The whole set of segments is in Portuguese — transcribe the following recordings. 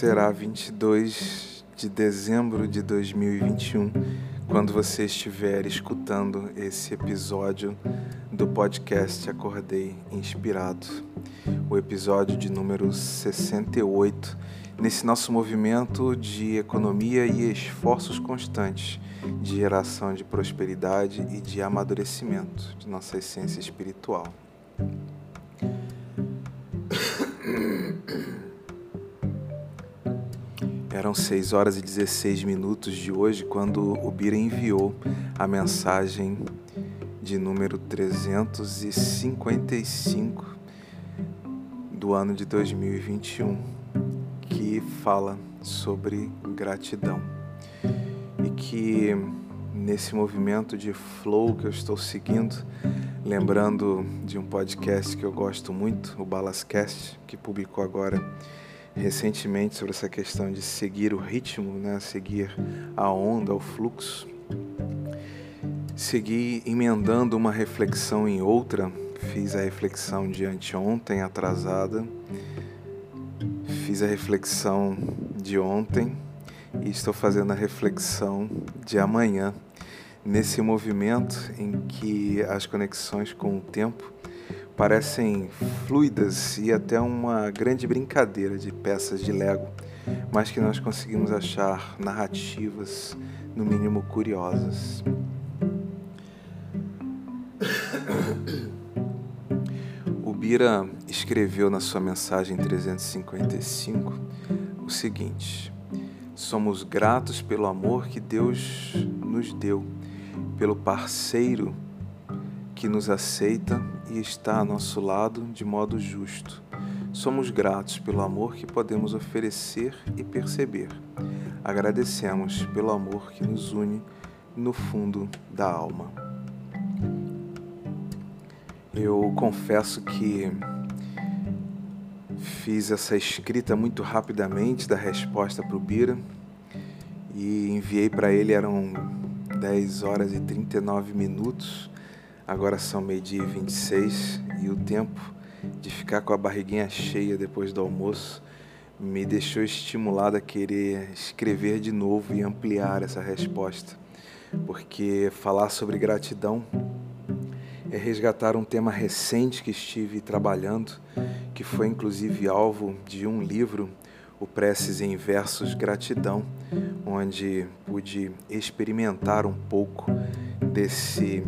será 22 de dezembro de 2021 quando você estiver escutando esse episódio do podcast Acordei Inspirado, o episódio de número 68, nesse nosso movimento de economia e esforços constantes de geração de prosperidade e de amadurecimento de nossa essência espiritual. Eram 6 horas e 16 minutos de hoje quando o Bira enviou a mensagem de número 355 do ano de 2021, que fala sobre gratidão. E que nesse movimento de flow que eu estou seguindo, lembrando de um podcast que eu gosto muito, o Balascast, que publicou agora recentemente sobre essa questão de seguir o ritmo, né? seguir a onda, o fluxo. Segui emendando uma reflexão em outra, fiz a reflexão de anteontem atrasada, fiz a reflexão de ontem e estou fazendo a reflexão de amanhã, nesse movimento em que as conexões com o tempo parecem fluidas e até uma grande brincadeira de peças de Lego, mas que nós conseguimos achar narrativas, no mínimo curiosas. O Bira escreveu na sua mensagem 355 o seguinte: Somos gratos pelo amor que Deus nos deu, pelo parceiro que nos aceita e está a nosso lado de modo justo. Somos gratos pelo amor que podemos oferecer e perceber. Agradecemos pelo amor que nos une no fundo da alma. Eu confesso que fiz essa escrita muito rapidamente da resposta para o Bira e enviei para ele, eram 10 horas e 39 minutos Agora são meio-dia e 26 e o tempo de ficar com a barriguinha cheia depois do almoço me deixou estimulado a querer escrever de novo e ampliar essa resposta, porque falar sobre gratidão é resgatar um tema recente que estive trabalhando, que foi inclusive alvo de um livro, o Preces em Versos Gratidão, onde pude experimentar um pouco desse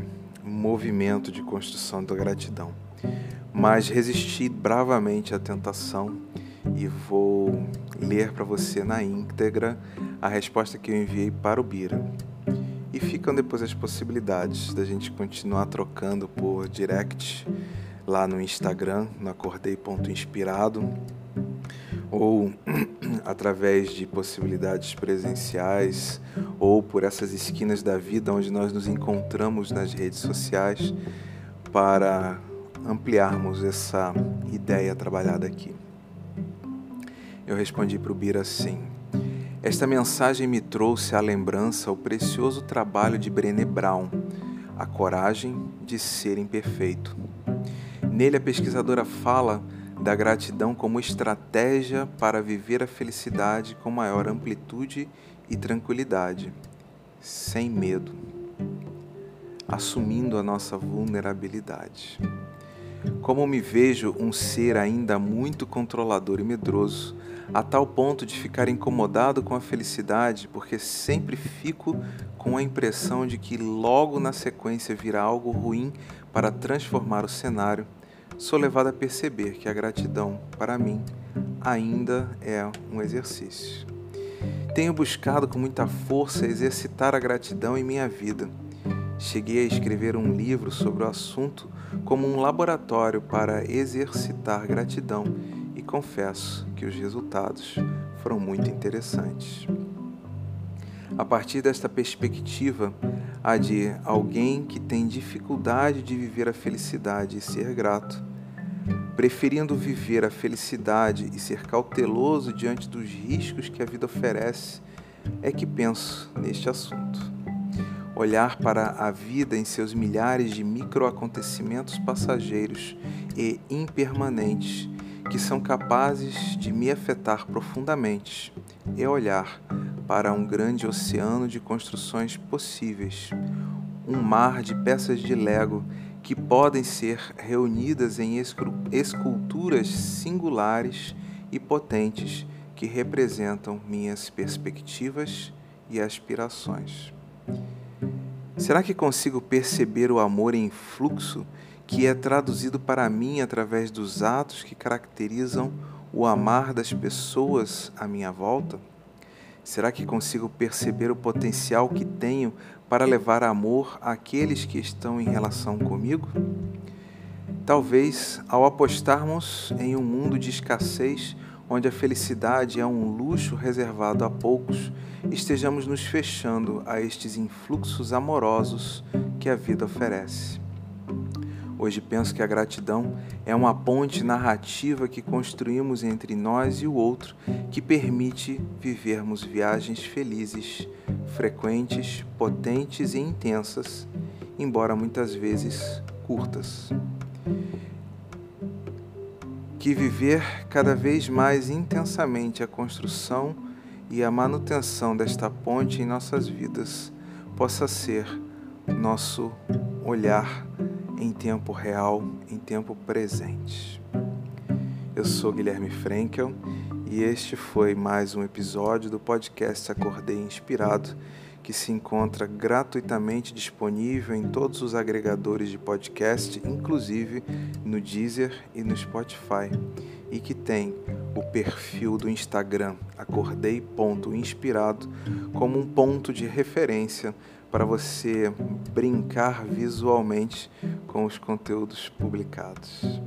movimento de construção da gratidão. Mas resisti bravamente à tentação e vou ler para você na íntegra a resposta que eu enviei para o Bira. E ficam depois as possibilidades da gente continuar trocando por direct lá no Instagram, no acordei.inspirado, ou através de possibilidades presenciais ou por essas esquinas da vida onde nós nos encontramos nas redes sociais para ampliarmos essa ideia trabalhada aqui. Eu respondi para o Bira assim: Esta mensagem me trouxe à lembrança o precioso trabalho de Brené Brown, A Coragem de Ser Imperfeito. Nele, a pesquisadora fala da gratidão como estratégia para viver a felicidade com maior amplitude e tranquilidade, sem medo, assumindo a nossa vulnerabilidade. Como me vejo um ser ainda muito controlador e medroso, a tal ponto de ficar incomodado com a felicidade, porque sempre fico com a impressão de que logo na sequência virá algo ruim para transformar o cenário sou levado a perceber que a gratidão, para mim, ainda é um exercício. Tenho buscado com muita força exercitar a gratidão em minha vida. Cheguei a escrever um livro sobre o assunto como um laboratório para exercitar gratidão e confesso que os resultados foram muito interessantes. A partir desta perspectiva, a de alguém que tem dificuldade de viver a felicidade e ser grato, preferindo viver a felicidade e ser cauteloso diante dos riscos que a vida oferece, é que penso neste assunto. Olhar para a vida em seus milhares de microacontecimentos passageiros e impermanentes que são capazes de me afetar profundamente e olhar para um grande oceano de construções possíveis, um mar de peças de Lego que podem ser reunidas em esculturas singulares e potentes que representam minhas perspectivas e aspirações. Será que consigo perceber o amor em fluxo que é traduzido para mim através dos atos que caracterizam o amar das pessoas à minha volta? Será que consigo perceber o potencial que tenho para levar amor àqueles que estão em relação comigo? Talvez, ao apostarmos em um mundo de escassez, onde a felicidade é um luxo reservado a poucos, estejamos nos fechando a estes influxos amorosos que a vida oferece. Hoje penso que a gratidão é uma ponte narrativa que construímos entre nós e o outro, que permite vivermos viagens felizes, frequentes, potentes e intensas, embora muitas vezes curtas. Que viver cada vez mais intensamente a construção e a manutenção desta ponte em nossas vidas possa ser nosso olhar em tempo real, em tempo presente. Eu sou Guilherme Frankel e este foi mais um episódio do podcast Acordei Inspirado, que se encontra gratuitamente disponível em todos os agregadores de podcast, inclusive no Deezer e no Spotify, e que tem o perfil do Instagram acordei.inspirado como um ponto de referência para você brincar visualmente com os conteúdos publicados.